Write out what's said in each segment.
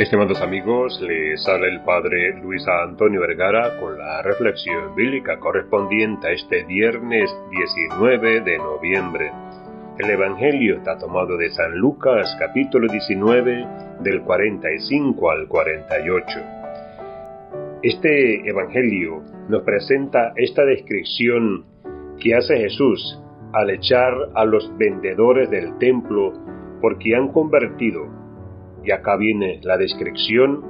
Estimados amigos, les habla el Padre Luis Antonio Vergara con la reflexión bíblica correspondiente a este viernes 19 de noviembre. El Evangelio está tomado de San Lucas capítulo 19 del 45 al 48. Este Evangelio nos presenta esta descripción que hace Jesús al echar a los vendedores del templo porque han convertido y acá viene la descripción,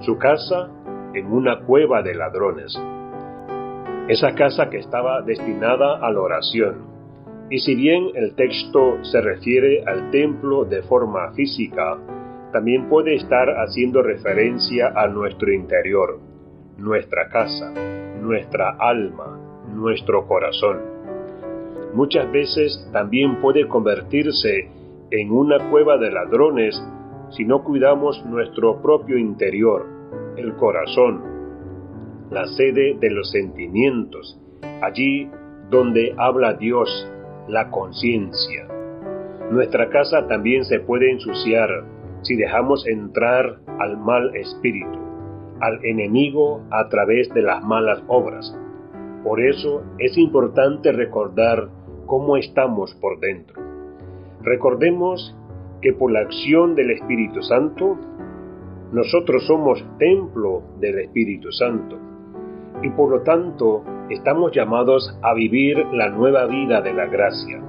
su casa en una cueva de ladrones. Esa casa que estaba destinada a la oración. Y si bien el texto se refiere al templo de forma física, también puede estar haciendo referencia a nuestro interior, nuestra casa, nuestra alma, nuestro corazón. Muchas veces también puede convertirse en una cueva de ladrones si no cuidamos nuestro propio interior, el corazón, la sede de los sentimientos, allí donde habla Dios, la conciencia. Nuestra casa también se puede ensuciar si dejamos entrar al mal espíritu, al enemigo a través de las malas obras. Por eso es importante recordar cómo estamos por dentro. Recordemos que por la acción del Espíritu Santo, nosotros somos templo del Espíritu Santo y por lo tanto estamos llamados a vivir la nueva vida de la gracia,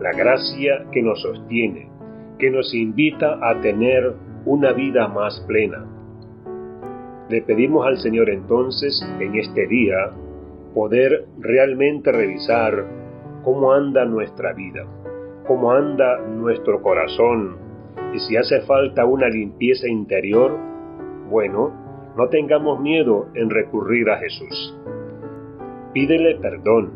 la gracia que nos sostiene, que nos invita a tener una vida más plena. Le pedimos al Señor entonces en este día poder realmente revisar cómo anda nuestra vida cómo anda nuestro corazón y si hace falta una limpieza interior, bueno, no tengamos miedo en recurrir a Jesús. Pídele perdón,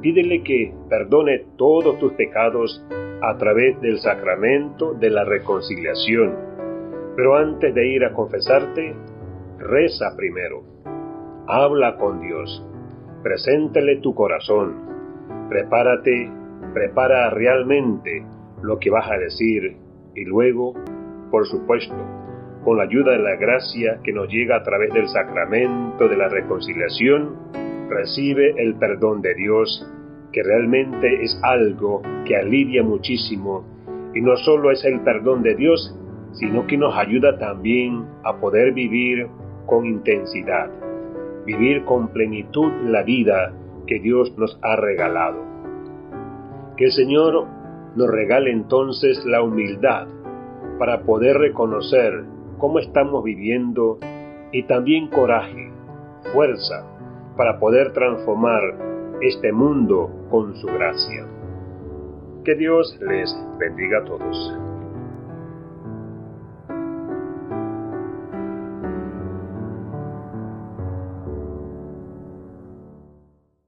pídele que perdone todos tus pecados a través del sacramento de la reconciliación. Pero antes de ir a confesarte, reza primero. Habla con Dios. Preséntele tu corazón. Prepárate prepara realmente lo que vas a decir y luego, por supuesto, con la ayuda de la gracia que nos llega a través del sacramento de la reconciliación, recibe el perdón de Dios, que realmente es algo que alivia muchísimo, y no solo es el perdón de Dios, sino que nos ayuda también a poder vivir con intensidad, vivir con plenitud la vida que Dios nos ha regalado. Que el Señor nos regale entonces la humildad para poder reconocer cómo estamos viviendo y también coraje, fuerza para poder transformar este mundo con su gracia. Que Dios les bendiga a todos.